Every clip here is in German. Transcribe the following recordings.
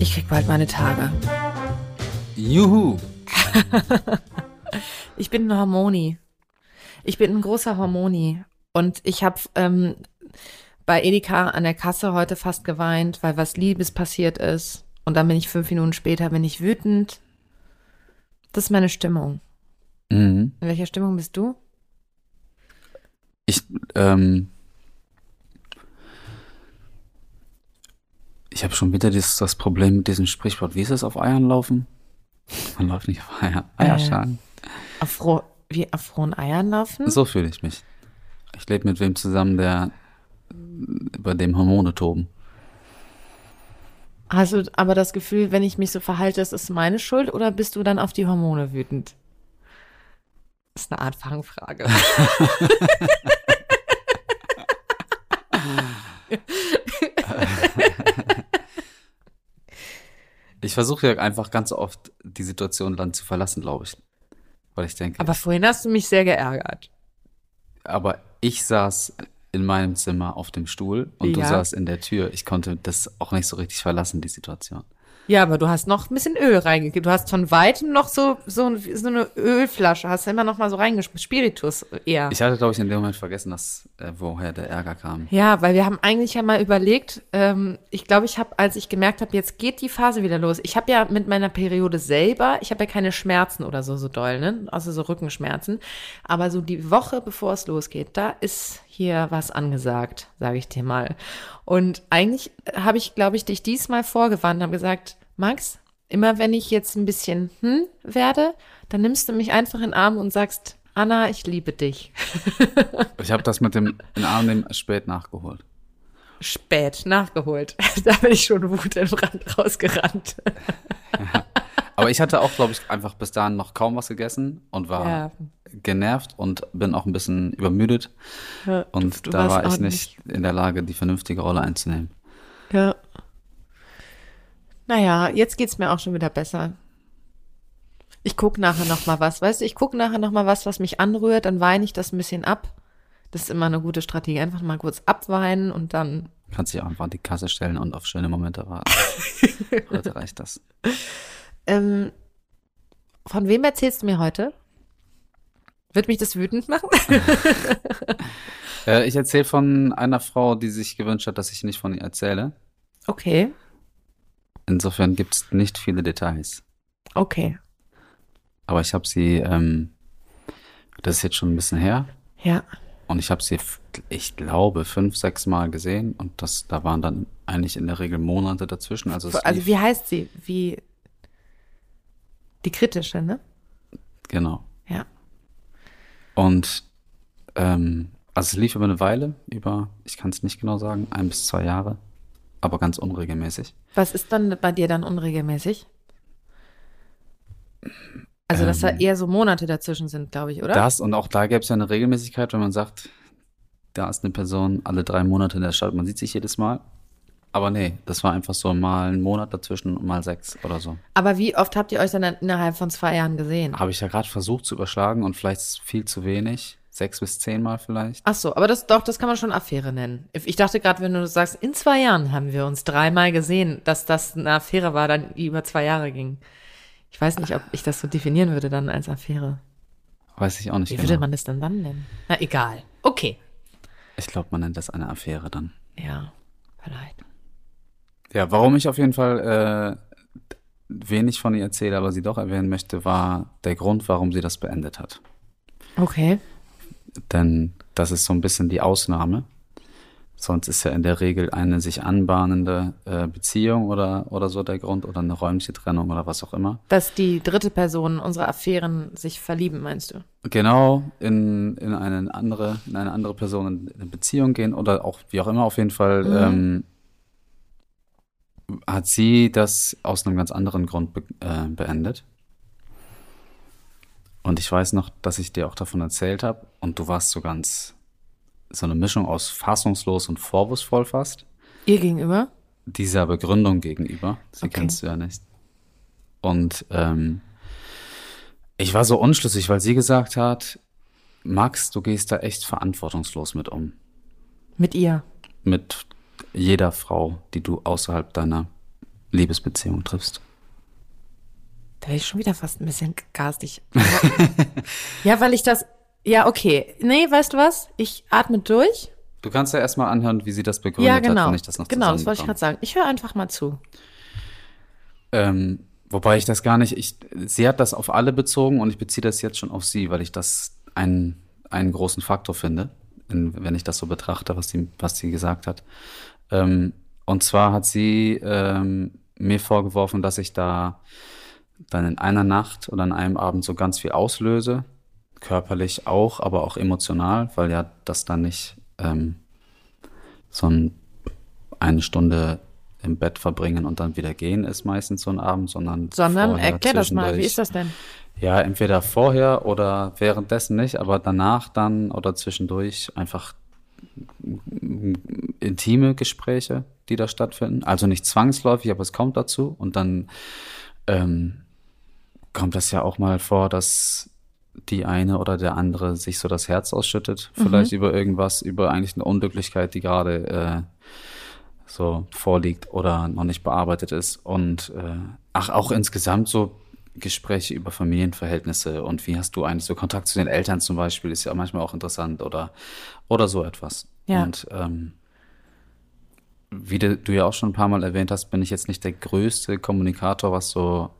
Ich krieg bald meine Tage. Juhu. ich bin ein Hormoni. Ich bin ein großer Hormoni. Und ich habe ähm, bei Edeka an der Kasse heute fast geweint, weil was Liebes passiert ist. Und dann bin ich fünf Minuten später, bin ich wütend. Das ist meine Stimmung. Mhm. In welcher Stimmung bist du? Ich, ähm, ich habe schon wieder das, das Problem mit diesem Sprichwort. Wie ist es auf Eiern laufen? Man läuft nicht auf Eiern. Eierschalen. Äh, auf, roh, wie auf rohen Eiern laufen? So fühle ich mich. Ich lebe mit wem zusammen, der bei dem Hormone toben. Hast du aber das Gefühl, wenn ich mich so verhalte, ist es meine Schuld oder bist du dann auf die Hormone wütend? Das ist eine Art Fangfrage. ich versuche ja einfach ganz oft die Situation dann zu verlassen, glaube ich. Weil ich denke. Aber vorhin hast du mich sehr geärgert. Aber ich saß in meinem Zimmer auf dem Stuhl und ja. du saßt in der Tür. Ich konnte das auch nicht so richtig verlassen, die Situation. Ja, aber du hast noch ein bisschen Öl reingegeben. Du hast von weitem noch so, so, so eine Ölflasche, hast du immer noch mal so reingeschmissen. Spiritus eher. Ich hatte, glaube ich, in dem Moment vergessen, dass, äh, woher der Ärger kam. Ja, weil wir haben eigentlich ja mal überlegt, ähm, ich glaube, ich habe, als ich gemerkt habe, jetzt geht die Phase wieder los. Ich habe ja mit meiner Periode selber, ich habe ja keine Schmerzen oder so, so doll, ne? Also so Rückenschmerzen. Aber so die Woche, bevor es losgeht, da ist hier was angesagt, sage ich dir mal. Und eigentlich habe ich, glaube ich, dich diesmal vorgewandt und habe gesagt, Max, immer wenn ich jetzt ein bisschen hm werde, dann nimmst du mich einfach in den Arm und sagst, Anna, ich liebe dich. ich habe das mit dem in Arm nehmen spät nachgeholt. Spät nachgeholt. da bin ich schon Wut in Brand rausgerannt. ja. Aber ich hatte auch, glaube ich, einfach bis dahin noch kaum was gegessen und war ja. Genervt und bin auch ein bisschen übermüdet. Ja, und du, du da war ich nicht in der Lage, die vernünftige Rolle einzunehmen. Ja. Naja, jetzt geht's mir auch schon wieder besser. Ich guck nachher noch mal was, weißt du, ich guck nachher noch mal was, was mich anrührt, dann weine ich das ein bisschen ab. Das ist immer eine gute Strategie. Einfach mal kurz abweinen und dann. Kannst dich auch einfach an die Kasse stellen und auf schöne Momente warten. heute reicht das. Ähm, von wem erzählst du mir heute? Wird mich das wütend machen? äh, ich erzähle von einer Frau, die sich gewünscht hat, dass ich nicht von ihr erzähle. Okay. Insofern gibt es nicht viele Details. Okay. Aber ich habe sie, ähm, das ist jetzt schon ein bisschen her. Ja. Und ich habe sie, ich glaube, fünf, sechs Mal gesehen. Und das, da waren dann eigentlich in der Regel Monate dazwischen. Also, also wie heißt sie? Wie die kritische, ne? Genau. Ja. Und ähm, also es lief über eine Weile, über, ich kann es nicht genau sagen, ein bis zwei Jahre aber ganz unregelmäßig. Was ist dann bei dir dann unregelmäßig? Also, dass ähm, da eher so Monate dazwischen sind, glaube ich, oder? Das und auch da gäbe es ja eine Regelmäßigkeit, wenn man sagt, da ist eine Person alle drei Monate in der Stadt, man sieht sich jedes Mal. Aber nee, das war einfach so mal ein Monat dazwischen und mal sechs oder so. Aber wie oft habt ihr euch dann innerhalb von zwei Jahren gesehen? Habe ich ja gerade versucht zu überschlagen und vielleicht viel zu wenig. Sechs bis zehnmal vielleicht. Ach so, aber das doch, das kann man schon Affäre nennen. Ich dachte gerade, wenn du sagst, in zwei Jahren haben wir uns dreimal gesehen, dass das eine Affäre war, dann über zwei Jahre ging. Ich weiß nicht, ob ich das so definieren würde dann als Affäre. Weiß ich auch nicht. Wie genau. würde man das dann dann nennen? Na, egal. Okay. Ich glaube, man nennt das eine Affäre dann. Ja, vielleicht. Ja, warum ich auf jeden Fall äh, wenig von ihr erzähle, aber sie doch erwähnen möchte, war der Grund, warum sie das beendet hat. Okay. Denn das ist so ein bisschen die Ausnahme. Sonst ist ja in der Regel eine sich anbahnende äh, Beziehung oder, oder so der Grund oder eine räumliche Trennung oder was auch immer. Dass die dritte Person unserer Affären sich verlieben, meinst du? Genau, in, in, eine andere, in eine andere Person in eine Beziehung gehen oder auch wie auch immer auf jeden Fall mhm. ähm, hat sie das aus einem ganz anderen Grund be äh, beendet. Und ich weiß noch, dass ich dir auch davon erzählt habe und du warst so ganz so eine Mischung aus fassungslos und vorwurfsvoll fast. Ihr gegenüber? Dieser Begründung gegenüber. Sie okay. kennst du ja nicht. Und ähm, ich war so unschlüssig, weil sie gesagt hat, Max, du gehst da echt verantwortungslos mit um. Mit ihr? Mit jeder Frau, die du außerhalb deiner Liebesbeziehung triffst. Da bin ich schon wieder fast ein bisschen garstig. ja, weil ich das. Ja, okay. Nee, weißt du was? Ich atme durch. Du kannst ja erstmal anhören, wie sie das begründet ja, genau. hat, wenn ich das noch Genau, das wollte ich gerade sagen. Ich höre einfach mal zu. Ähm, wobei ich das gar nicht, ich, sie hat das auf alle bezogen und ich beziehe das jetzt schon auf sie, weil ich das einen, einen großen Faktor finde, in, wenn ich das so betrachte, was sie, was sie gesagt hat. Ähm, und zwar hat sie ähm, mir vorgeworfen, dass ich da dann in einer Nacht oder an einem Abend so ganz viel auslöse, körperlich auch, aber auch emotional, weil ja das dann nicht ähm, so ein, eine Stunde im Bett verbringen und dann wieder gehen ist meistens so ein Abend, sondern sondern erklär das mal, wie ist das denn? Ja, entweder vorher oder währenddessen nicht, aber danach dann oder zwischendurch einfach intime Gespräche, die da stattfinden. Also nicht zwangsläufig, aber es kommt dazu. Und dann ähm, kommt das ja auch mal vor, dass die eine oder der andere sich so das Herz ausschüttet, mhm. vielleicht über irgendwas, über eigentlich eine Unglücklichkeit, die gerade äh, so vorliegt oder noch nicht bearbeitet ist. Und äh, ach, auch insgesamt so Gespräche über Familienverhältnisse und wie hast du eigentlich so Kontakt zu den Eltern zum Beispiel, ist ja manchmal auch interessant oder, oder so etwas. Ja. Und ähm, wie du, du ja auch schon ein paar Mal erwähnt hast, bin ich jetzt nicht der größte Kommunikator, was so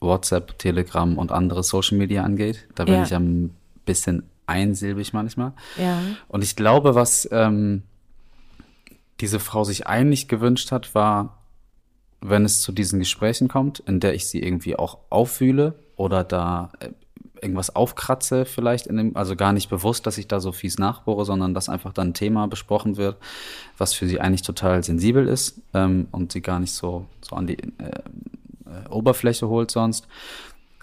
WhatsApp, Telegram und andere Social Media angeht. Da bin ja. ich ein bisschen einsilbig manchmal. Ja. Und ich glaube, was ähm, diese Frau sich eigentlich gewünscht hat, war, wenn es zu diesen Gesprächen kommt, in der ich sie irgendwie auch auffühle oder da äh, irgendwas aufkratze vielleicht in dem, also gar nicht bewusst, dass ich da so fies nachbohre, sondern dass einfach dann ein Thema besprochen wird, was für sie eigentlich total sensibel ist ähm, und sie gar nicht so, so an die äh, äh, Oberfläche holt sonst,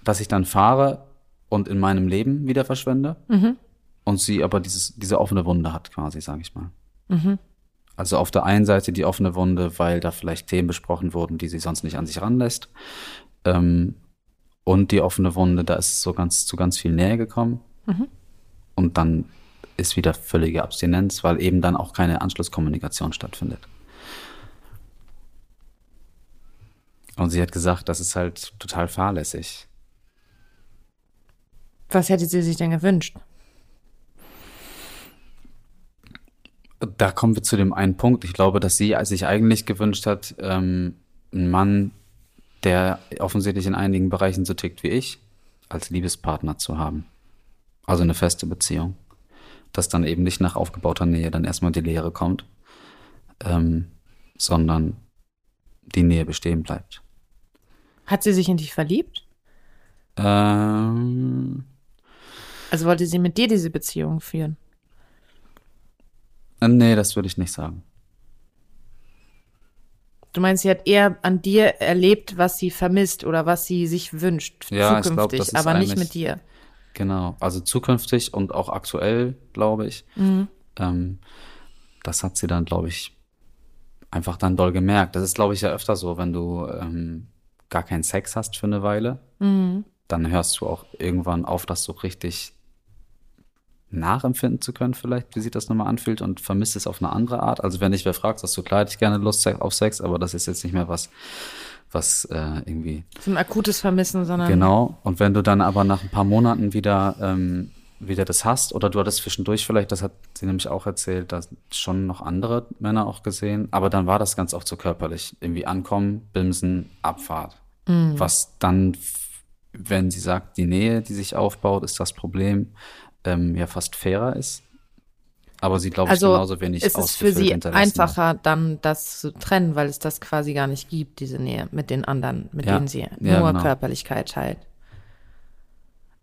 dass ich dann fahre und in meinem Leben wieder verschwende mhm. und sie aber dieses, diese offene Wunde hat quasi, sage ich mal. Mhm. Also auf der einen Seite die offene Wunde, weil da vielleicht Themen besprochen wurden, die sie sonst nicht an sich ranlässt. Ähm, und die offene Wunde, da ist es so ganz zu ganz viel Nähe gekommen. Mhm. Und dann ist wieder völlige Abstinenz, weil eben dann auch keine Anschlusskommunikation stattfindet. Und sie hat gesagt, das ist halt total fahrlässig. Was hätte sie sich denn gewünscht? Da kommen wir zu dem einen Punkt. Ich glaube, dass sie sich eigentlich gewünscht hat, ähm, einen Mann, der offensichtlich in einigen Bereichen so tickt wie ich, als Liebespartner zu haben. Also eine feste Beziehung. Dass dann eben nicht nach aufgebauter Nähe dann erstmal die Leere kommt, ähm, sondern die Nähe bestehen bleibt. Hat sie sich in dich verliebt? Ähm, also wollte sie mit dir diese Beziehung führen? Äh, nee, das würde ich nicht sagen. Du meinst, sie hat eher an dir erlebt, was sie vermisst oder was sie sich wünscht ja, zukünftig, ich glaub, aber nicht mit dir. Genau, also zukünftig und auch aktuell, glaube ich. Mhm. Ähm, das hat sie dann, glaube ich, einfach dann doll gemerkt. Das ist, glaube ich, ja öfter so, wenn du ähm, gar keinen Sex hast für eine Weile, mhm. dann hörst du auch irgendwann auf, das so richtig nachempfinden zu können, vielleicht, wie sich das nochmal anfühlt und vermisst es auf eine andere Art. Also wenn ich wer fragt, hast du klar, hätte ich gerne Lust auf Sex, aber das ist jetzt nicht mehr was, was äh, irgendwie. So ein akutes Vermissen, sondern. Genau. Und wenn du dann aber nach ein paar Monaten wieder, ähm, wieder das hast, oder du hattest zwischendurch vielleicht, das hat sie nämlich auch erzählt, da schon noch andere Männer auch gesehen, aber dann war das ganz oft so körperlich. Irgendwie ankommen, bimsen, Abfahrt. Mhm. Was dann, wenn sie sagt, die Nähe, die sich aufbaut, ist das Problem ähm, ja fast fairer ist. Aber sie, glaube also ich, genauso wenig ist es für sie einfacher, dann das zu trennen, weil es das quasi gar nicht gibt, diese Nähe mit den anderen, mit ja. denen sie ja, nur genau. Körperlichkeit teilt.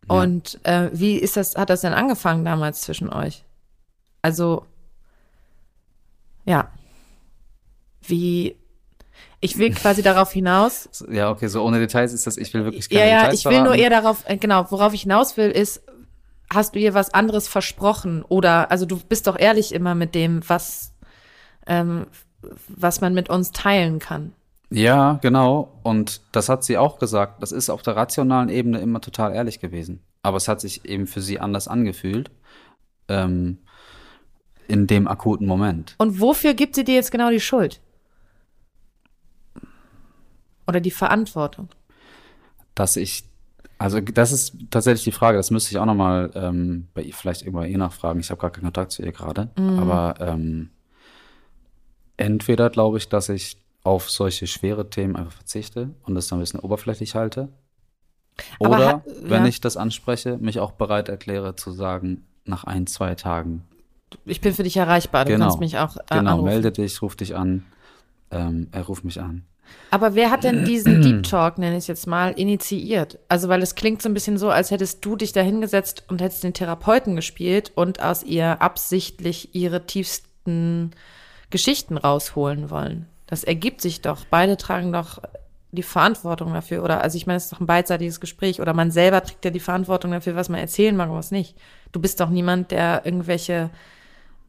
Und äh, wie ist das, hat das denn angefangen damals zwischen euch? Also, ja. Wie, Ich will quasi darauf hinaus. Ja, okay, so ohne Details ist das, ich will wirklich keine ja, ja, Details ich will nur eher darauf, äh, genau, worauf ich hinaus will, ist, hast du ihr was anderes versprochen? Oder, also du bist doch ehrlich immer mit dem, was, ähm, was man mit uns teilen kann. Ja, genau. Und das hat sie auch gesagt. Das ist auf der rationalen Ebene immer total ehrlich gewesen. Aber es hat sich eben für sie anders angefühlt. Ähm, in dem akuten Moment. Und wofür gibt sie dir jetzt genau die Schuld? Oder die Verantwortung? Dass ich, also das ist tatsächlich die Frage, das müsste ich auch nochmal ähm, bei ihr, vielleicht irgendwann ihr nachfragen. Ich habe gar keinen Kontakt zu ihr gerade. Mhm. Aber ähm, entweder glaube ich, dass ich auf solche schwere Themen einfach verzichte und das dann ein bisschen oberflächlich halte. Oder, ha- wenn ja. ich das anspreche, mich auch bereit erkläre zu sagen, nach ein, zwei Tagen, Ich bin für dich erreichbar, du Genau. kannst mich auch äh, genau, anrufen. melde dich, ruf dich an, ähm, er ruft mich an. Aber wer hat denn diesen Deep Talk, nenne ich es jetzt mal, initiiert? Also, weil es klingt so ein bisschen so, als hättest du dich da hingesetzt und hättest den Therapeuten gespielt und aus ihr absichtlich ihre tiefsten Geschichten rausholen wollen. Das ergibt sich doch. Beide tragen doch die Verantwortung dafür. Oder, also ich meine, es ist doch ein beidseitiges Gespräch. Oder man selber trägt ja die Verantwortung dafür, was man erzählen mag und was nicht. Du bist doch niemand, der irgendwelche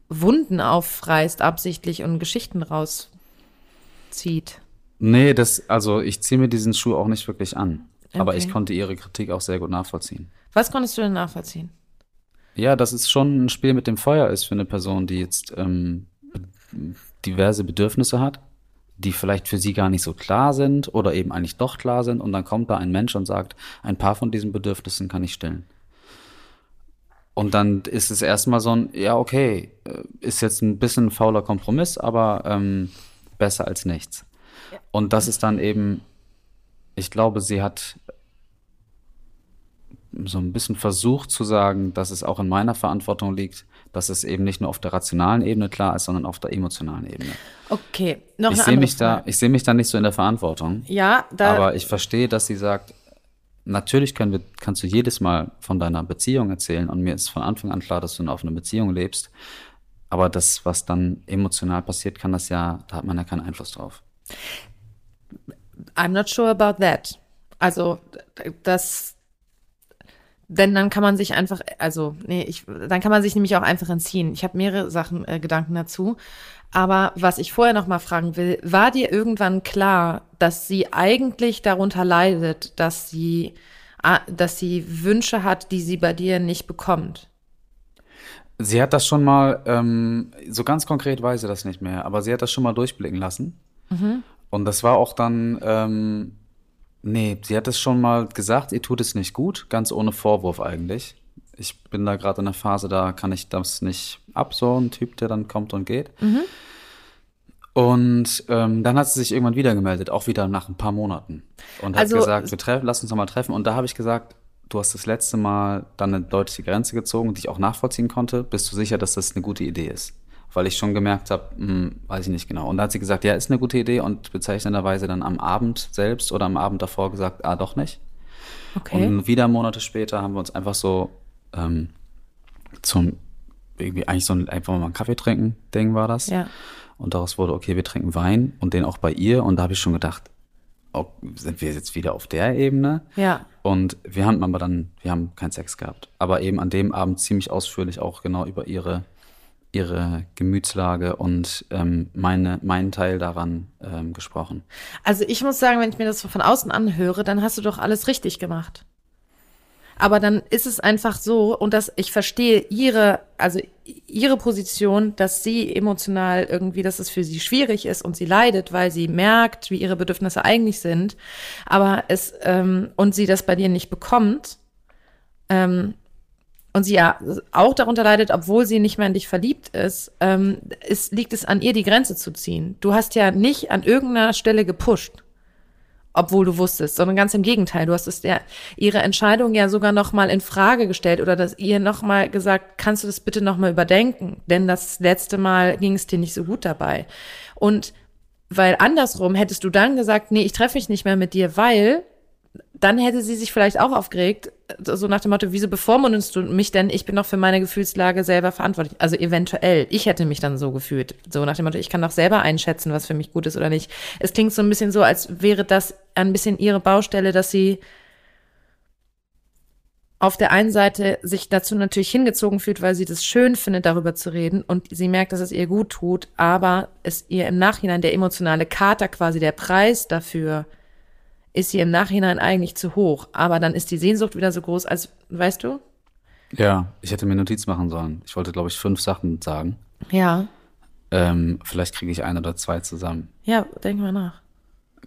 Wunden aufreißt, absichtlich und Geschichten rauszieht. Nee, das, also ich ziehe mir diesen Schuh auch nicht wirklich an. Aber Okay. ich konnte ihre Kritik auch sehr gut nachvollziehen. Was konntest du denn nachvollziehen? Ja, dass es schon ein Spiel mit dem Feuer ist für eine Person, die jetzt ähm, diverse Bedürfnisse hat, die vielleicht für sie gar nicht so klar sind oder eben eigentlich doch klar sind. Und dann kommt da ein Mensch und sagt, ein paar von diesen Bedürfnissen kann ich stillen. Und dann ist es erstmal so ein, ja, okay, äh, ist jetzt ein bisschen ein fauler Kompromiss, aber ähm, besser als nichts. Und das ist dann eben, ich glaube, sie hat so ein bisschen versucht zu sagen, dass es auch in meiner Verantwortung liegt, dass es eben nicht nur auf der rationalen Ebene klar ist, sondern auf der emotionalen Ebene. Okay, noch ich eine sehe mich da, Frage. ich sehe mich da nicht so in der Verantwortung, Ja, da. aber ich verstehe, dass sie sagt, natürlich wir, kannst du jedes Mal von deiner Beziehung erzählen und mir ist von Anfang an klar, dass du in einer offenen Beziehung lebst, aber das, was dann emotional passiert, kann das ja, da hat man ja keinen Einfluss drauf. I'm not sure about that. Also, das. Denn dann kann man sich einfach, also, nee, ich, dann kann man sich nämlich auch einfach entziehen. Ich habe mehrere Sachen, äh, Gedanken dazu. Aber was ich vorher noch mal fragen will, war dir irgendwann klar, dass sie eigentlich darunter leidet, dass sie, ah, dass sie Wünsche hat, die sie bei dir nicht bekommt? Sie hat das schon mal, ähm, so ganz konkret weiß sie das nicht mehr, aber sie hat das schon mal durchblicken lassen. Und das war auch dann, ähm, nee, sie hat es schon mal gesagt, ihr tut es nicht gut, ganz ohne Vorwurf eigentlich. Ich bin da gerade in einer Phase, da kann ich das nicht ab, so ein Typ, der dann kommt und geht. Und ähm, dann hat sie sich irgendwann wieder gemeldet, auch wieder nach ein paar Monaten. Und hat Also- gesagt, wir treffen, lass uns noch mal treffen. Und da habe ich gesagt, du hast das letzte Mal dann eine deutliche Grenze gezogen, die ich auch nachvollziehen konnte. Bist du sicher, dass das eine gute Idee ist? Weil ich schon gemerkt habe, hm, weiß ich nicht genau. Und da hat sie gesagt, ja, ist eine gute Idee und bezeichnenderweise dann am Abend selbst oder am Abend davor gesagt, ah, doch nicht. Okay. Und wieder Monate später haben wir uns einfach so ähm, zum irgendwie eigentlich so ein einfach mal einen Kaffee trinken Ding war das. ja. Und daraus wurde, okay, wir trinken Wein und den auch bei ihr. Und da habe ich schon gedacht, oh, sind wir jetzt wieder auf der Ebene? Ja. Und wir haben aber dann, wir haben keinen Sex gehabt. Aber eben an dem Abend ziemlich ausführlich auch genau über ihre, ihre Gemütslage und ähm, meine, meinen Teil daran ähm, gesprochen. Also ich muss sagen, wenn ich mir das von außen anhöre, dann hast du doch alles richtig gemacht. Aber dann ist es einfach so, und das, ich verstehe ihre, also ihre Position, dass sie emotional irgendwie, dass es für sie schwierig ist und sie leidet, weil sie merkt, wie ihre Bedürfnisse eigentlich sind, aber es, ähm, und sie das bei dir nicht bekommt, ähm, und sie ja auch darunter leidet, obwohl sie nicht mehr in dich verliebt ist, ähm, ist, liegt es an ihr, die Grenze zu ziehen. Du hast ja nicht an irgendeiner Stelle gepusht, obwohl du wusstest, sondern ganz im Gegenteil. Du hast es ja ihre Entscheidung ja sogar noch mal in Frage gestellt oder dass ihr noch mal gesagt, kannst du das bitte noch mal überdenken, denn das letzte Mal ging es dir nicht so gut dabei. Und weil andersrum hättest du dann gesagt, nee, ich treffe mich nicht mehr mit dir, weil dann hätte sie sich vielleicht auch aufgeregt so nach dem Motto, wieso bevormundest du mich denn? Ich bin doch für meine Gefühlslage selber verantwortlich. Also eventuell, ich hätte mich dann so gefühlt. So nach dem Motto, ich kann doch selber einschätzen, was für mich gut ist oder nicht. Es klingt so ein bisschen so, als wäre das ein bisschen ihre Baustelle, dass sie auf der einen Seite sich dazu natürlich hingezogen fühlt, weil sie das schön findet, darüber zu reden und sie merkt, dass es ihr gut tut, aber es ihr im Nachhinein der emotionale Kater quasi der Preis dafür ist sie im Nachhinein eigentlich zu hoch. Aber dann ist die Sehnsucht wieder so groß, als, weißt du? Ja, ich hätte mir Notiz machen sollen. Ich wollte, glaube ich, fünf Sachen sagen. Ja. Ähm, vielleicht kriege ich ein oder zwei zusammen. Ja, denk mal nach.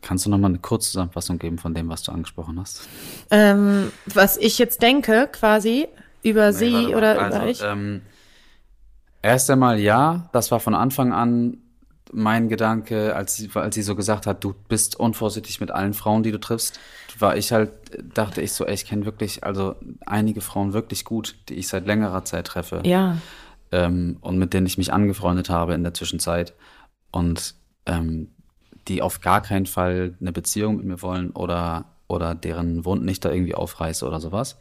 Kannst du noch mal eine Kurzzusammenfassung geben von dem, was du angesprochen hast? Ähm, was ich jetzt denke, quasi über nee, sie oder also, über ich? Ähm, erst einmal ja, das war von Anfang an mein Gedanke, als sie, als sie so gesagt hat, du bist unvorsichtig mit allen Frauen, die du triffst, war ich halt, dachte ich so, ey, ich kenne wirklich, also einige Frauen wirklich gut, die ich seit längerer Zeit treffe. Ja. Ähm, und mit denen ich mich angefreundet habe in der Zwischenzeit. Und ähm, die auf gar keinen Fall eine Beziehung mit mir wollen oder, oder deren Wunden nicht da irgendwie aufreiße oder sowas.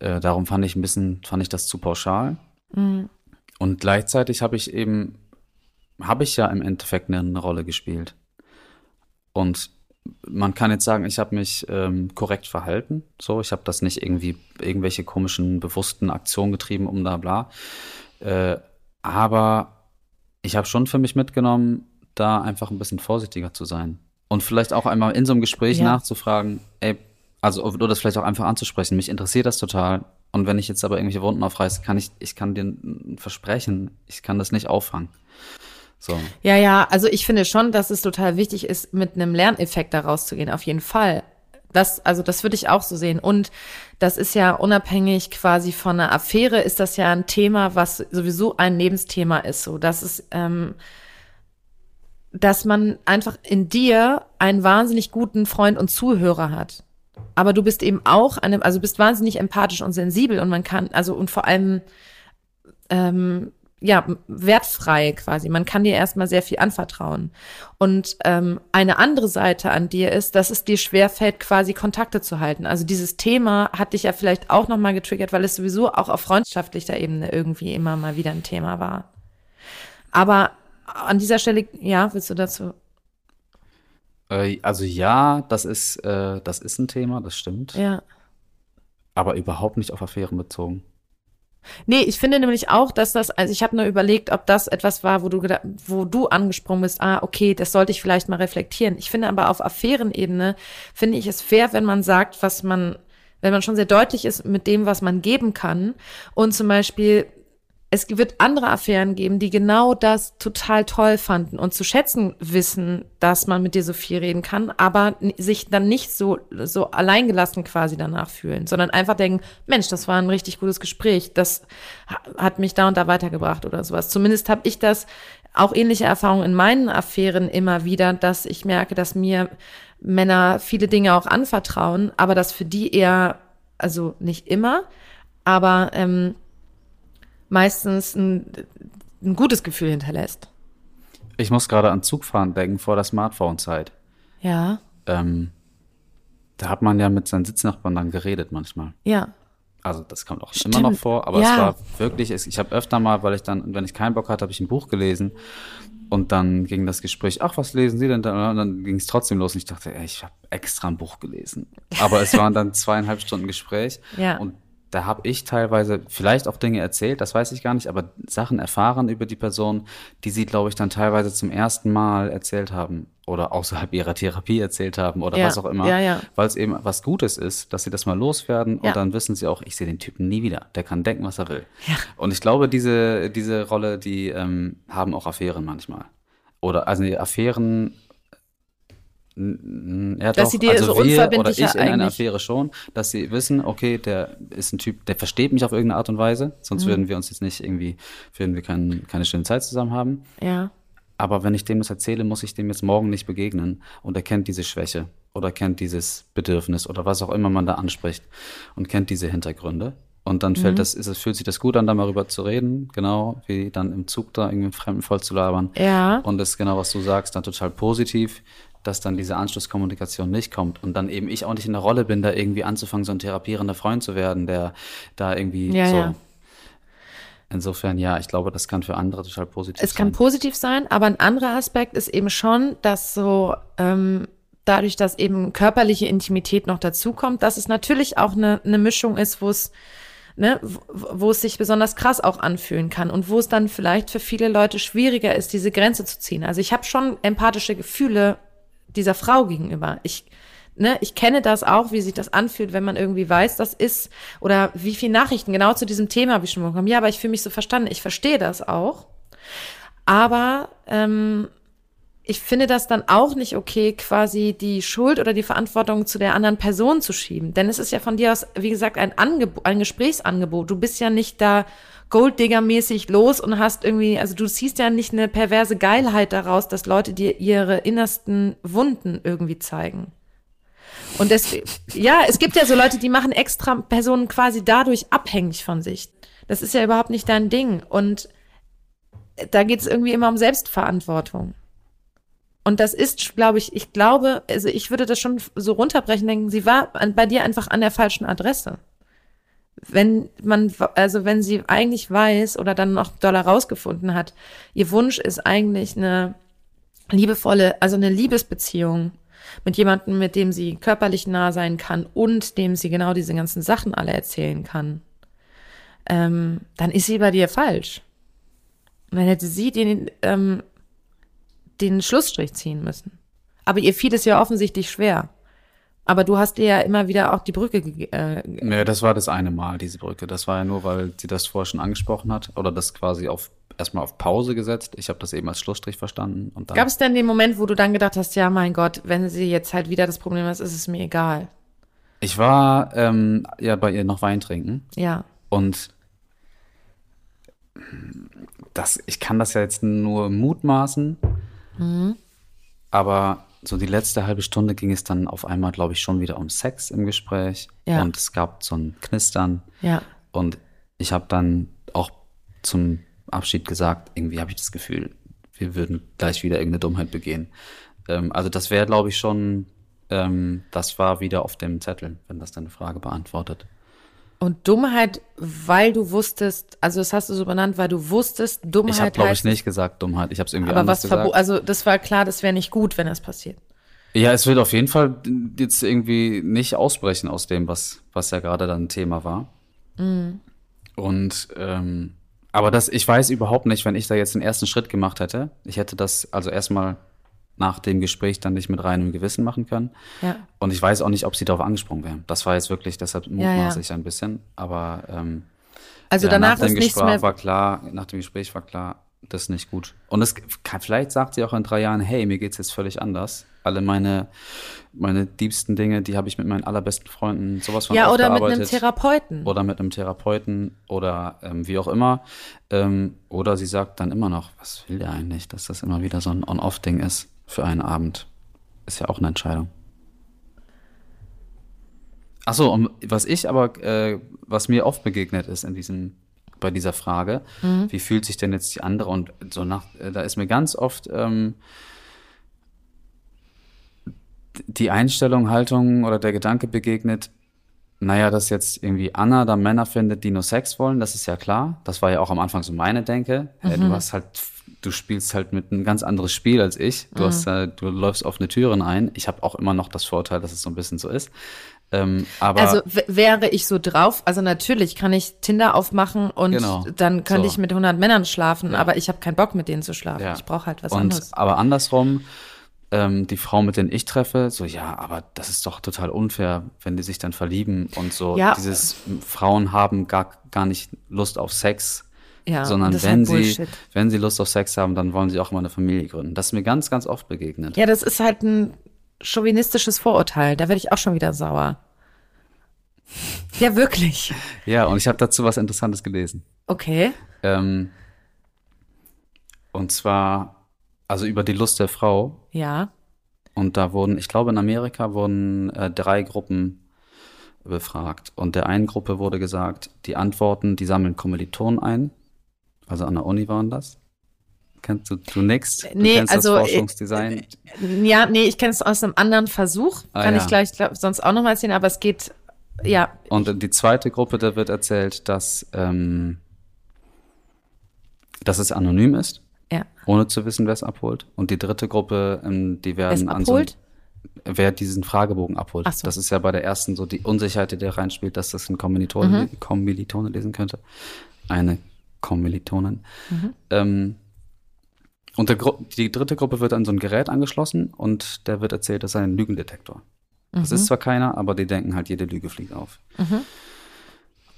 Äh, darum fand ich ein bisschen, fand ich das zu pauschal. Mhm. Und gleichzeitig habe ich eben habe ich ja im Endeffekt eine Rolle gespielt. Und man kann jetzt sagen, ich habe mich ähm, korrekt verhalten. So, ich habe das nicht irgendwie irgendwelche komischen, bewussten Aktionen getrieben, um da bla. Äh, aber ich habe schon für mich mitgenommen, da einfach ein bisschen vorsichtiger zu sein. Und vielleicht auch einmal in so einem Gespräch ja. nachzufragen, ey, also oder das vielleicht auch einfach anzusprechen. Mich interessiert das total. Und wenn ich jetzt aber irgendwelche Wunden aufreiße, kann ich, ich kann dir versprechen, ich kann das nicht auffangen. So. Ja, ja, also ich finde schon, dass es total wichtig ist, mit einem Lerneffekt da rauszugehen, auf jeden Fall. Das, also das würde ich auch so sehen. Und das ist ja unabhängig quasi von einer Affäre, ist das ja ein Thema, was sowieso ein Lebensthema ist. So, dass es, ähm, dass man einfach in dir einen wahnsinnig guten Freund und Zuhörer hat. Aber du bist eben auch eine, also bist wahnsinnig empathisch und sensibel und man kann, also und vor allem ähm, ja, wertfrei quasi. Man kann dir erstmal sehr viel anvertrauen. Und ähm, eine andere Seite an dir ist, dass es dir schwerfällt, quasi Kontakte zu halten. Also dieses Thema hat dich ja vielleicht auch nochmal getriggert, weil es sowieso auch auf freundschaftlicher Ebene irgendwie immer mal wieder ein Thema war. Aber an dieser Stelle, ja, willst du dazu? Äh, also ja, das ist, äh, das ist ein Thema, das stimmt. Ja. Aber überhaupt nicht auf Affären bezogen. Nee, ich finde nämlich auch, dass das, also ich habe nur überlegt, ob das etwas war, wo du wo du angesprungen bist, ah, okay, das sollte ich vielleicht mal reflektieren. Ich finde aber auf Affärenebene, finde ich es fair, wenn man sagt, was man, wenn man schon sehr deutlich ist mit dem, was man geben kann und zum Beispiel es wird andere Affären geben, die genau das total toll fanden und zu schätzen wissen, dass man mit dir so viel reden kann, aber sich dann nicht so, so alleingelassen quasi danach fühlen, sondern einfach denken, Mensch, das war ein richtig gutes Gespräch, das hat mich da und da weitergebracht oder sowas. Zumindest habe ich das auch ähnliche Erfahrungen in meinen Affären immer wieder, dass ich merke, dass mir Männer viele Dinge auch anvertrauen, aber das für die eher, also nicht immer, aber ähm, meistens ein, ein gutes Gefühl hinterlässt. Ich muss gerade an Zugfahren denken vor der Smartphone-Zeit. Ja. Ähm, da hat man ja mit seinen Sitznachbarn dann geredet manchmal. Ja. Also das kommt auch Stimmt. immer noch vor, aber ja. es war wirklich, ich habe öfter mal, weil ich dann, wenn ich keinen Bock hatte, habe ich ein Buch gelesen und dann ging das Gespräch, ach, was lesen Sie denn da? Und dann ging es trotzdem los und ich dachte, ey, ich habe extra ein Buch gelesen. Aber es waren dann zweieinhalb Stunden Gespräch ja. und da habe ich teilweise vielleicht auch Dinge erzählt, das weiß ich gar nicht, aber Sachen erfahren über die Person, die sie, glaube ich, dann teilweise zum ersten Mal erzählt haben oder außerhalb ihrer Therapie erzählt haben oder ja, was auch immer, ja, ja. weil es eben was Gutes ist, dass sie das mal loswerden und dann wissen sie auch, ich sehe den Typen nie wieder, der kann denken, was er will. Und ich glaube, diese, diese Rolle, die ähm, haben auch Affären manchmal. Oder also die Affären ja, dass doch, sie dir also so wir unverbindlich oder ich in einer Affäre schon, dass sie wissen, okay, der ist ein Typ, der versteht mich auf irgendeine Art und Weise, sonst mhm. würden wir uns jetzt nicht irgendwie, würden wir kein, keine schöne Zeit zusammen haben. Ja. Aber wenn ich dem das erzähle, muss ich dem jetzt morgen nicht begegnen und er kennt diese Schwäche oder kennt dieses Bedürfnis oder was auch immer man da anspricht und kennt diese Hintergründe. Und dann fällt mhm. das, ist es, fühlt sich das gut an, da mal rüber zu reden, genau, wie dann im Zug da irgendwie Fremden voll zu labern. Ja. Und das ist genau, was du sagst, dann total positiv, dass dann diese Anschlusskommunikation nicht kommt und dann eben ich auch nicht in der Rolle bin, da irgendwie anzufangen, so ein therapierender Freund zu werden, der da irgendwie ja, so. Ja. Insofern, ja, ich glaube, das kann für andere total positiv es sein. Es kann positiv sein, aber ein anderer Aspekt ist eben schon, dass so ähm, dadurch, dass eben körperliche Intimität noch dazukommt, dass es natürlich auch eine, eine Mischung ist, wo es ne, wo es sich besonders krass auch anfühlen kann und wo es dann vielleicht für viele Leute schwieriger ist, diese Grenze zu ziehen. Also ich habe schon empathische Gefühle dieser Frau gegenüber. Ich Ne, ich kenne das auch, wie sich das anfühlt, wenn man irgendwie weiß, das ist, oder wie viele Nachrichten genau zu diesem Thema habe ich schon bekommen. Ja, aber ich fühle mich so verstanden. Ich verstehe das auch. Aber ähm, ich finde das dann auch nicht okay, quasi die Schuld oder die Verantwortung zu der anderen Person zu schieben. Denn es ist ja von dir aus, wie gesagt, ein Angebot, ein Gesprächsangebot. Du bist ja nicht da Golddigger-mäßig los und hast irgendwie, also du siehst ja nicht eine perverse Geilheit daraus, dass Leute dir ihre innersten Wunden irgendwie zeigen. Und deswegen, ja, es gibt ja so Leute, die machen extra Personen quasi dadurch abhängig von sich. Das ist ja überhaupt nicht dein Ding. Und da geht es irgendwie immer um Selbstverantwortung. Und das ist, glaube ich, ich glaube, also ich würde das schon so runterbrechen, denken, sie war bei dir einfach an der falschen Adresse. Wenn man, also wenn sie eigentlich weiß oder dann noch doller rausgefunden hat, ihr Wunsch ist eigentlich eine liebevolle, also eine Liebesbeziehung mit jemandem, mit dem sie körperlich nah sein kann und dem sie genau diese ganzen Sachen alle erzählen kann, ähm, dann ist sie bei dir falsch. Dann hätte sie den, ähm, den Schlussstrich ziehen müssen. Aber ihr fiel es ja offensichtlich schwer. Aber du hast dir ja immer wieder auch die Brücke äh, Ja, das war das eine Mal, diese Brücke. Das war ja nur, weil sie das vorher schon angesprochen hat oder das quasi auf erstmal auf Pause gesetzt. Ich habe das eben als Schlussstrich verstanden. Und Gab es denn den Moment, wo du dann gedacht hast, ja, mein Gott, wenn sie jetzt halt wieder das Problem hat, ist es mir egal? Ich war ähm, ja bei ihr noch Wein trinken. Ja. Und das, ich kann das ja jetzt nur mutmaßen. Mhm. Aber so die letzte halbe Stunde ging es dann auf einmal, glaube ich, schon wieder um Sex im Gespräch. Ja. Und es gab so ein Knistern. Ja. Und ich habe dann auch zum Abschied gesagt, irgendwie habe ich das Gefühl, wir würden gleich wieder irgendeine Dummheit begehen. Ähm, also das wäre, glaube ich, schon, ähm, das war wieder auf dem Zettel, wenn das deine Frage beantwortet. Und Dummheit, weil du wusstest, also das hast du so benannt, weil du wusstest, Dummheit Ich habe, glaube ich, nicht gesagt Dummheit. Ich habe es irgendwie aber anders was gesagt. Also das war klar, das wäre nicht gut, wenn das passiert. Ja, es wird auf jeden Fall jetzt irgendwie nicht ausbrechen aus dem, was, was ja gerade dann Thema war. Mhm. Und ähm, aber das, ich weiß überhaupt nicht, wenn ich da jetzt den ersten Schritt gemacht hätte. Ich hätte das also erstmal nach dem Gespräch dann nicht mit reinem Gewissen machen können. Ja. Und ich weiß auch nicht, ob sie darauf angesprungen wären. Das war jetzt wirklich, deshalb mutmaße ich ein bisschen. Aber ähm, also danach nach dem ist Gespräch war klar, nach dem Gespräch war klar, das ist nicht gut. Und es vielleicht sagt sie auch in drei Jahren, hey, mir geht's jetzt völlig anders. Alle meine, meine diebsten Dinge, die habe ich mit meinen allerbesten Freunden sowas von Ja, oder mit einem Therapeuten. Oder mit einem Therapeuten oder ähm, wie auch immer. Ähm, oder sie sagt dann immer noch, was will der eigentlich, dass das immer wieder so ein On-Off-Ding ist für einen Abend. Ist ja auch eine Entscheidung. Achso, und was ich aber, äh, was mir oft begegnet ist in diesem, bei dieser Frage, mhm. wie fühlt sich denn jetzt die andere und so nach, äh, da ist mir ganz oft ähm, die Einstellung, Haltung oder der Gedanke begegnet, naja, dass jetzt irgendwie Anna da Männer findet, die nur Sex wollen, das ist ja klar. Das war ja auch am Anfang so meine Denke. Mhm. Hey, du hast halt du spielst halt mit einem ganz anderes Spiel als ich. Du, mhm. hast, äh, du läufst offene Türen ein. Ich habe auch immer noch das Vorteil, dass es so ein bisschen so ist. Ähm, aber also wäre ich so drauf, also natürlich kann ich Tinder aufmachen und genau, dann könnte so. ich mit 100 Männern schlafen, ja. aber ich habe keinen Bock mit denen zu schlafen. Ja. Ich brauche halt was und, anderes. Aber andersrum, ähm, die Frau, mit denen ich treffe, so ja, aber das ist doch total unfair, wenn die sich dann verlieben und so. Ja. Dieses Frauen haben gar, gar nicht Lust auf Sex ja, sondern wenn halt sie, wenn sie Lust auf Sex haben, dann wollen sie auch immer eine Familie gründen. Das ist mir ganz, ganz oft begegnet. Ja, das ist halt ein chauvinistisches Vorurteil. Da werde ich auch schon wieder sauer. Ja, wirklich. ja, und ich habe dazu was Interessantes gelesen. Okay. Ähm, und zwar, also über die Lust der Frau. Ja. Und da wurden, ich glaube, in Amerika wurden äh, drei Gruppen befragt. Und der einen Gruppe wurde gesagt, die Antworten, die sammeln Kommilitonen ein. Also an der Uni waren das. Kennst du, nix? Du nee, kennst also, das Forschungsdesign? Äh, ja, nee, ich kenne es aus einem anderen Versuch. Ah, Kann ja. ich gleich glaub, sonst auch nochmal erzählen, aber es geht, ja. Und die zweite Gruppe, da wird erzählt, dass, ähm, dass es anonym ist. Ja. Ohne zu wissen, wer es abholt. Und die dritte Gruppe, ähm, die werden an so wer diesen Fragebogen abholt. Ach so. Das ist ja bei der ersten so die Unsicherheit, die da reinspielt, dass das ein Kommilitone, mhm. Kommilitone lesen könnte. Eine Kommilitonin. Mhm. Ähm, und die dritte Gruppe wird an so ein Gerät angeschlossen und der wird erzählt, das sei ein Lügendetektor. Mhm. Das ist zwar keiner, aber die denken halt, jede Lüge fliegt auf. Mhm.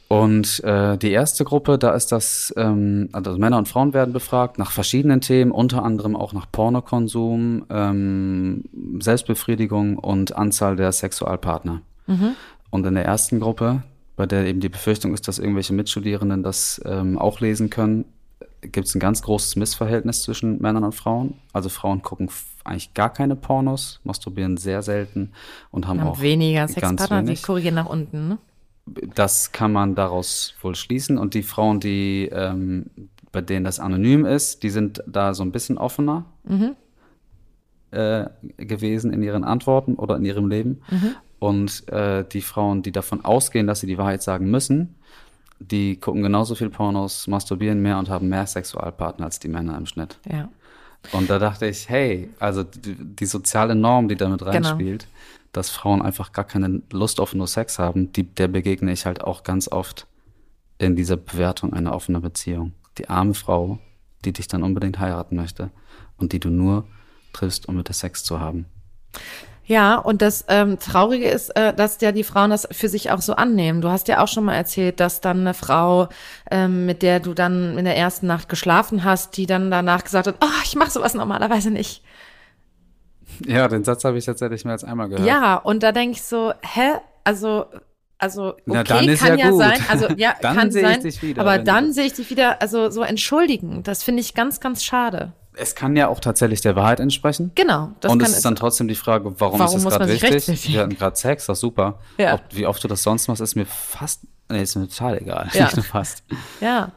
Und äh, die erste Gruppe, da ist das, ähm, also Männer und Frauen werden befragt nach verschiedenen Themen, unter anderem auch nach Pornokonsum, ähm, Selbstbefriedigung und Anzahl der Sexualpartner. Mhm. Und in der ersten Gruppe, bei der eben die Befürchtung ist, dass irgendwelche Mitstudierenden das ähm, auch lesen können, gibt es ein ganz großes Missverhältnis zwischen Männern und Frauen. Also Frauen gucken eigentlich gar keine Pornos, masturbieren sehr selten und haben, haben auch weniger Sexpartner, die korrigieren nach unten. Ne? Das kann man daraus wohl schließen. Und die Frauen, die ähm, bei denen das anonym ist, die sind da so ein bisschen offener mhm. äh, gewesen in ihren Antworten oder in ihrem Leben. Mhm. Und äh, die Frauen, die davon ausgehen, dass sie die Wahrheit sagen müssen, die gucken genauso viel Pornos, masturbieren mehr und haben mehr Sexualpartner als die Männer im Schnitt. Ja. Und da dachte ich, hey, also die, die soziale Norm, die damit genau. reinspielt, genau. dass Frauen einfach gar keine Lust auf nur Sex haben, die, der begegne ich halt auch ganz oft in dieser Bewertung einer offenen Beziehung. Die arme Frau, die dich dann unbedingt heiraten möchte und die du nur triffst, um mit der Sex zu haben. Ja, und das ähm, Traurige ist, äh, dass ja die Frauen das für sich auch so annehmen. Du hast ja auch schon mal erzählt, dass dann eine Frau, ähm, mit der du dann in der ersten Nacht geschlafen hast, die dann danach gesagt hat, oh, ich mache sowas normalerweise nicht. Ja, den Satz habe ich tatsächlich mehr als einmal gehört. Ja, und da denke ich so, hä? Also, also okay, Na, kann ja, ja sein, also ja, kann sein, wieder, aber dann sehe ich dich wieder, also so entschuldigen, das finde ich ganz, ganz schade es kann ja auch tatsächlich der Wahrheit entsprechen. Genau. Das und es ist dann trotzdem die Frage, warum, warum ist es gerade wichtig? Wir hatten gerade Sex, das ist super. Ja. Ob, wie oft du das sonst machst, ist mir fast, nee, ist mir total egal. Ja. Nicht nur fast. Ja.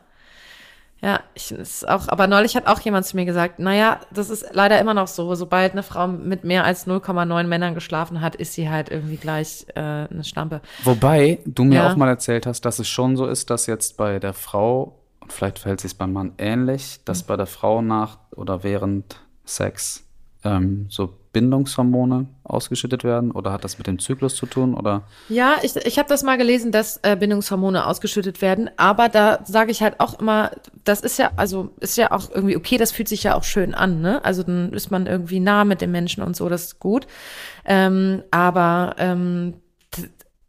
Ja, ich ist auch, aber neulich hat auch jemand zu mir gesagt, naja, das ist leider immer noch so, sobald eine Frau mit mehr als 0,9 Männern geschlafen hat, ist sie halt irgendwie gleich äh, eine Stampe. Wobei du mir ja. auch mal erzählt hast, dass es schon so ist, dass jetzt bei der Frau und vielleicht verhält sich beim Mann ähnlich, dass mhm. bei der Frau nach oder während Sex ähm, so Bindungshormone ausgeschüttet werden oder hat das mit dem Zyklus zu tun oder? Ja, ich, ich habe das mal gelesen, dass äh, Bindungshormone ausgeschüttet werden, aber da sage ich halt auch immer, das ist ja also ist ja auch irgendwie okay, das fühlt sich ja auch schön an, ne? Also dann ist man irgendwie nah mit den Menschen und so, das ist gut. Ähm, aber ähm,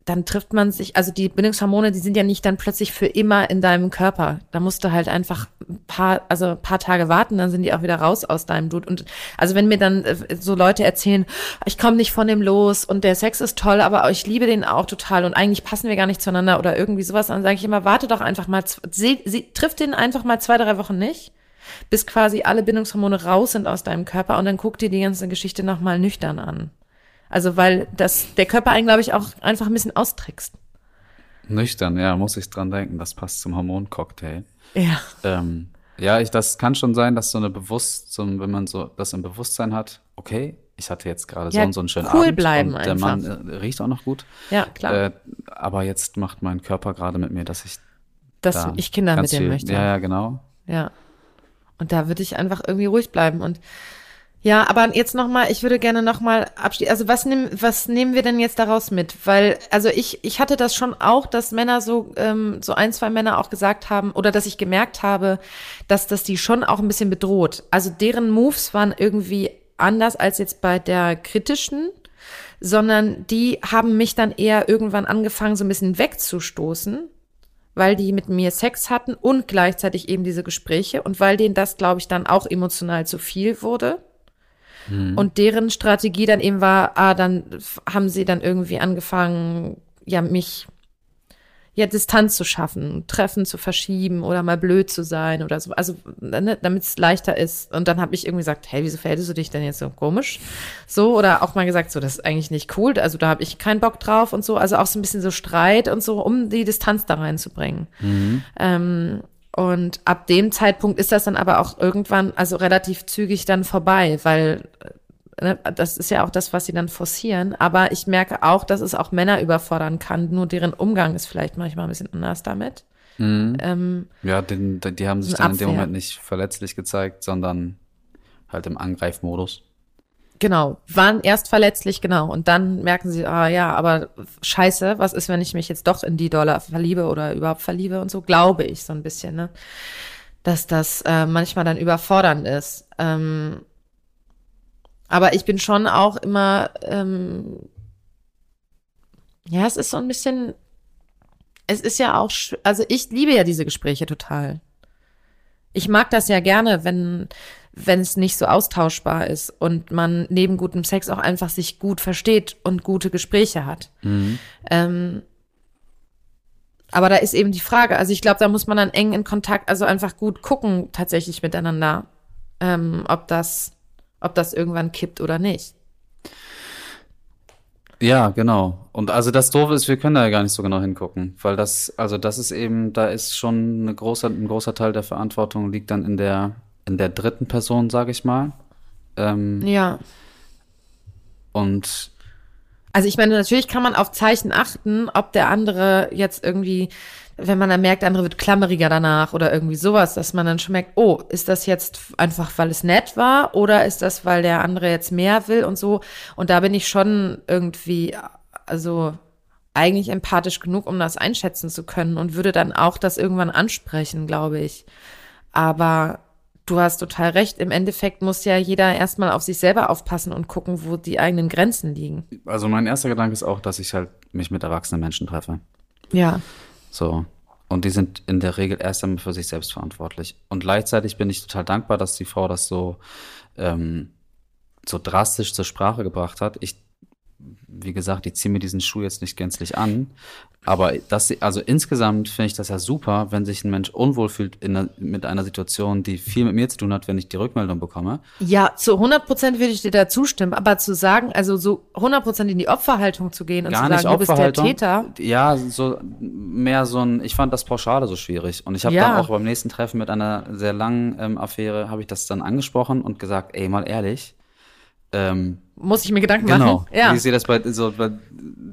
dann trifft man sich, also die Bindungshormone, die sind ja nicht dann plötzlich für immer in deinem Körper. Da musst du halt einfach ein paar, also ein paar Tage warten, dann sind die auch wieder raus aus deinem Blut. Und also wenn mir dann äh, so Leute erzählen, ich komme nicht von dem los und der Sex ist toll, aber ich liebe den auch total und eigentlich passen wir gar nicht zueinander oder irgendwie sowas, dann sage ich immer, warte doch einfach mal, sie, sie trifft den einfach mal zwei, drei Wochen nicht, bis quasi alle Bindungshormone raus sind aus deinem Körper und dann guck dir die ganze Geschichte nochmal nüchtern an. Also weil das der Körper einen, glaube ich, auch einfach ein bisschen austrickst. Nüchtern, ja, muss ich dran denken. Das passt zum Hormoncocktail. Ja. Ähm, ja, ich, das kann schon sein, dass so eine Bewusst, so, wenn man so das im Bewusstsein hat, okay, ich hatte jetzt gerade ja, so und so einen schönen cool Abend bleiben und der Mann äh, riecht auch noch gut. Ja, klar. Äh, aber jetzt macht mein Körper gerade mit mir, dass ich dass da ich Kinder mit dem möchte. Ja, ja, genau. Ja. Und da würde ich einfach irgendwie ruhig bleiben und ja, aber jetzt nochmal, ich würde gerne nochmal abschließen. Also was, nehm, was nehmen wir denn jetzt daraus mit? Weil, also ich, ich hatte das schon auch, dass Männer so, ähm, so ein, zwei Männer auch gesagt haben, oder dass ich gemerkt habe, dass das die schon auch ein bisschen bedroht. Also deren Moves waren irgendwie anders als jetzt bei der kritischen, sondern die haben mich dann eher irgendwann angefangen, so ein bisschen wegzustoßen weil die mit mir Sex hatten und gleichzeitig eben diese Gespräche und weil denen das, glaube ich, dann auch emotional zu viel wurde. Mhm. Und deren Strategie dann eben war, ah, dann haben sie dann irgendwie angefangen, ja, mich ja, Distanz zu schaffen, Treffen zu verschieben oder mal blöd zu sein oder so. Also, ne, damit es leichter ist. Und dann habe ich irgendwie gesagt, hey, wieso verhältst du dich denn jetzt so komisch? So, oder auch mal gesagt, so, das ist eigentlich nicht cool. Also, da habe ich keinen Bock drauf und so. Also auch so ein bisschen so Streit und so, um die Distanz da reinzubringen. Mhm. Ähm, und ab dem Zeitpunkt ist das dann aber auch irgendwann, also relativ zügig dann vorbei, weil Ne, das ist ja auch das, was sie dann forcieren. Aber ich merke auch, dass es auch Männer überfordern kann. Nur deren Umgang ist vielleicht manchmal ein bisschen anders damit. Mhm. Ähm, ja, den, die haben sich dann Abwehr. in dem Moment nicht verletzlich gezeigt, sondern halt im Angreifmodus. Genau, waren erst verletzlich, genau. Und dann merken sie, ah ja, aber scheiße, was ist, wenn ich mich jetzt doch in die Dollar verliebe oder überhaupt verliebe und so, glaube ich so ein bisschen, ne? Dass das äh, manchmal dann überfordernd ist. Ähm, aber ich bin schon auch immer, ähm, ja, es ist so ein bisschen, es ist ja auch, also ich liebe ja diese Gespräche total. Ich mag das ja gerne, wenn, wenn es nicht so austauschbar ist und man neben gutem Sex auch einfach sich gut versteht und gute Gespräche hat. Mhm. Ähm, aber da ist eben die Frage, also ich glaube, da muss man dann eng in Kontakt, also einfach gut gucken tatsächlich miteinander, ähm, ob das ob das irgendwann kippt oder nicht. Ja, genau. Und also das Doofe ist, wir können da ja gar nicht so genau hingucken, weil das, also das ist eben, da ist schon eine große, ein großer Teil der Verantwortung liegt dann in der, in der dritten Person, sage ich mal. Ähm, ja. Und also ich meine, natürlich kann man auf Zeichen achten, ob der andere jetzt irgendwie wenn man dann merkt, der andere wird klammeriger danach oder irgendwie sowas, dass man dann schon merkt, oh, ist das jetzt einfach, weil es nett war oder ist das, weil der andere jetzt mehr will und so. Und da bin ich schon irgendwie, also eigentlich empathisch genug, um das einschätzen zu können und würde dann auch das irgendwann ansprechen, glaube ich. Aber du hast total recht. Im Endeffekt muss ja jeder erstmal auf sich selber aufpassen und gucken, wo die eigenen Grenzen liegen. Also mein erster Gedanke ist auch, dass ich halt mich mit erwachsenen Menschen treffe. Ja. So. Und die sind in der Regel erst einmal für sich selbst verantwortlich. Und gleichzeitig bin ich total dankbar, dass die Frau das so, ähm, so drastisch zur Sprache gebracht hat. Ich wie gesagt, ich ziehe mir diesen Schuh jetzt nicht gänzlich an. Aber das, also insgesamt finde ich das ja super, wenn sich ein Mensch unwohl fühlt in einer, mit einer Situation, die viel mit mir zu tun hat, wenn ich die Rückmeldung bekomme. Ja, zu 100 Prozent würde ich dir da zustimmen. Aber zu sagen, also so 100 Prozent in die Opferhaltung zu gehen und Gar zu sagen, du bist der Täter. Ja, so mehr so ein, ich fand das Pauschale so schwierig. Und ich habe ja. dann auch beim nächsten Treffen mit einer sehr langen ähm, Affäre, habe ich das dann angesprochen und gesagt, ey, mal ehrlich, ähm, muss ich mir Gedanken genau. machen. Genau. Ja. Ich sehe das bei so, bei,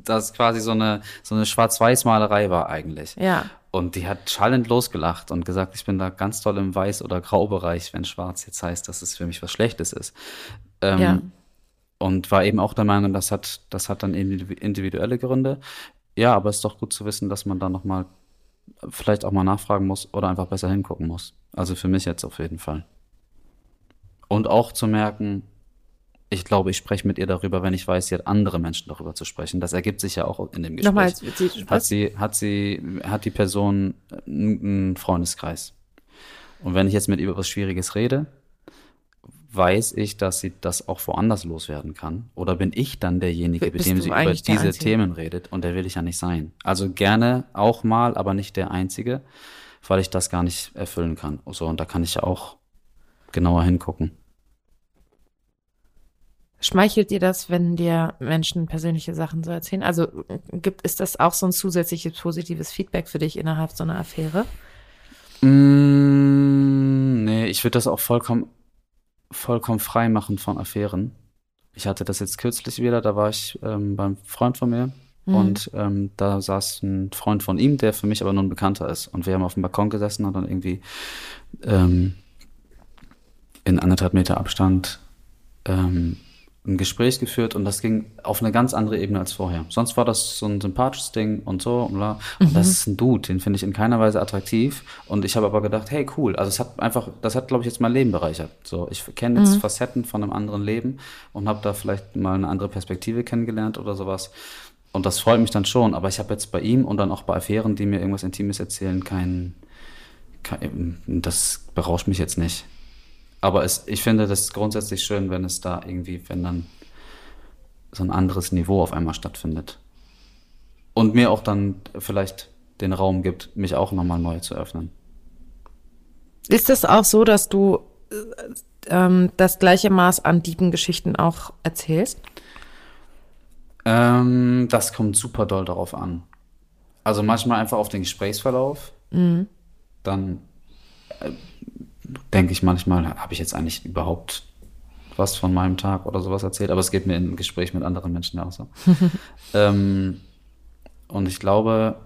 das quasi so eine so eine Schwarz-Weiß-Malerei war eigentlich. Ja. Und die hat schallend losgelacht und gesagt, ich bin da ganz toll im Weiß- oder Graubereich, wenn Schwarz jetzt heißt, dass es für mich was Schlechtes ist. Ähm, ja. Und war eben auch der Meinung, das hat, das hat dann individuelle Gründe. Ja, aber es ist doch gut zu wissen, dass man da nochmal vielleicht auch mal nachfragen muss oder einfach besser hingucken muss. Also für mich jetzt auf jeden Fall. Und auch zu merken, ich glaube, ich spreche mit ihr darüber, wenn ich weiß, sie hat andere Menschen darüber zu sprechen. Das ergibt sich ja auch in dem Gespräch. Nochmal, sie, hat sie, hat sie, hat die Person einen Freundeskreis. Und wenn ich jetzt mit ihr über was Schwieriges rede, weiß ich, dass sie das auch woanders loswerden kann. Oder bin ich dann derjenige, mit dem sie über diese Themen redet? Und der will ich ja nicht sein. Also gerne auch mal, aber nicht der Einzige, weil ich das gar nicht erfüllen kann. So, und da kann ich ja auch genauer hingucken. Schmeichelt dir das, wenn dir Menschen persönliche Sachen so erzählen? Also gibt ist das auch so ein zusätzliches positives Feedback für dich innerhalb so einer Affäre? Mm, nee, ich würde das auch vollkommen, vollkommen frei machen von Affären. Ich hatte das jetzt kürzlich wieder, da war ich ähm, beim Freund von mir mhm. und ähm, da saß ein Freund von ihm, der für mich aber nun Bekannter ist. Und wir haben auf dem Balkon gesessen und dann irgendwie ähm, in anderthalb Meter Abstand ähm, ein Gespräch geführt und das ging auf eine ganz andere Ebene als vorher. Sonst war das so ein sympathisches Ding und so und bla. Und mhm. das ist ein Dude, den finde ich in keiner Weise attraktiv. Und ich habe aber gedacht, hey, cool. Also es hat einfach, das hat, glaube ich, jetzt mein Leben bereichert. So, ich kenne jetzt mhm. Facetten von einem anderen Leben und habe da vielleicht mal eine andere Perspektive kennengelernt oder sowas. Und das freut mich dann schon. Aber ich habe jetzt bei ihm und dann auch bei Affären, die mir irgendwas Intimes erzählen, kein, kein das berauscht mich jetzt nicht. Aber es, ich finde das grundsätzlich schön, wenn es da irgendwie, wenn dann so ein anderes Niveau auf einmal stattfindet. Und mir auch dann vielleicht den Raum gibt, mich auch nochmal neu zu öffnen. Ist es auch so, dass du äh, ähm, das gleiche Maß an Diebengeschichten auch erzählst? Ähm, das kommt super doll darauf an. Also manchmal einfach auf den Gesprächsverlauf. Mhm. Dann äh, denke ich manchmal, habe ich jetzt eigentlich überhaupt was von meinem Tag oder sowas erzählt, aber es geht mir in Gespräch mit anderen Menschen auch so. ähm, und ich glaube,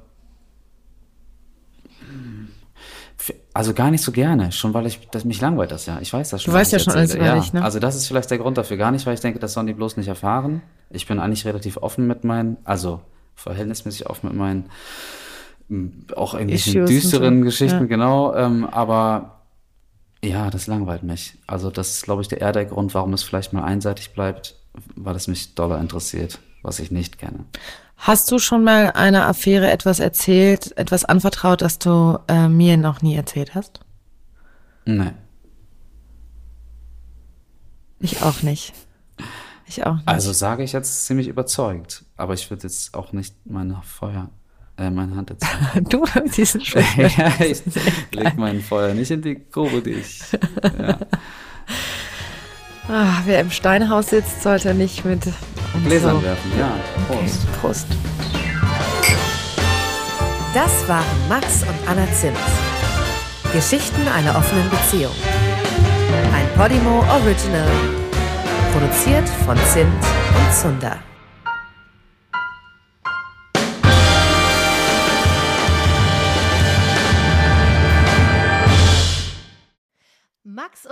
also gar nicht so gerne, schon weil ich, das mich langweilt das ja. Ich weiß das schon. Du weißt ja schon alles über ja, ne? Also das ist vielleicht der Grund dafür. Gar nicht, weil ich denke, das sollen die bloß nicht erfahren. Ich bin eigentlich relativ offen mit meinen, also verhältnismäßig offen mit meinen auch irgendwelchen düsteren so. Geschichten, ja. genau. Ähm, aber ja, das langweilt mich. Also das ist, glaube ich, der eher der Grund, warum es vielleicht mal einseitig bleibt, weil es mich doller interessiert, was ich nicht kenne. Hast du schon mal einer Affäre etwas erzählt, etwas anvertraut, das du äh, mir noch nie erzählt hast? Nein. Ich auch nicht. Ich auch nicht. Also sage ich jetzt ziemlich überzeugt, aber ich würde jetzt auch nicht meine Feuer, äh, meine Hand jetzt. du diesen ja, ich leg mein Feuer nicht in die Grube, die ich. Ja. Ah, wer im Steinhaus sitzt, sollte nicht mit Gläsern so. werfen. Ja, Prost. Okay, Prost. Das waren Max und Anna Zimt. Geschichten einer offenen Beziehung. Ein Podimo Original. Produziert von Zimt und Zunder.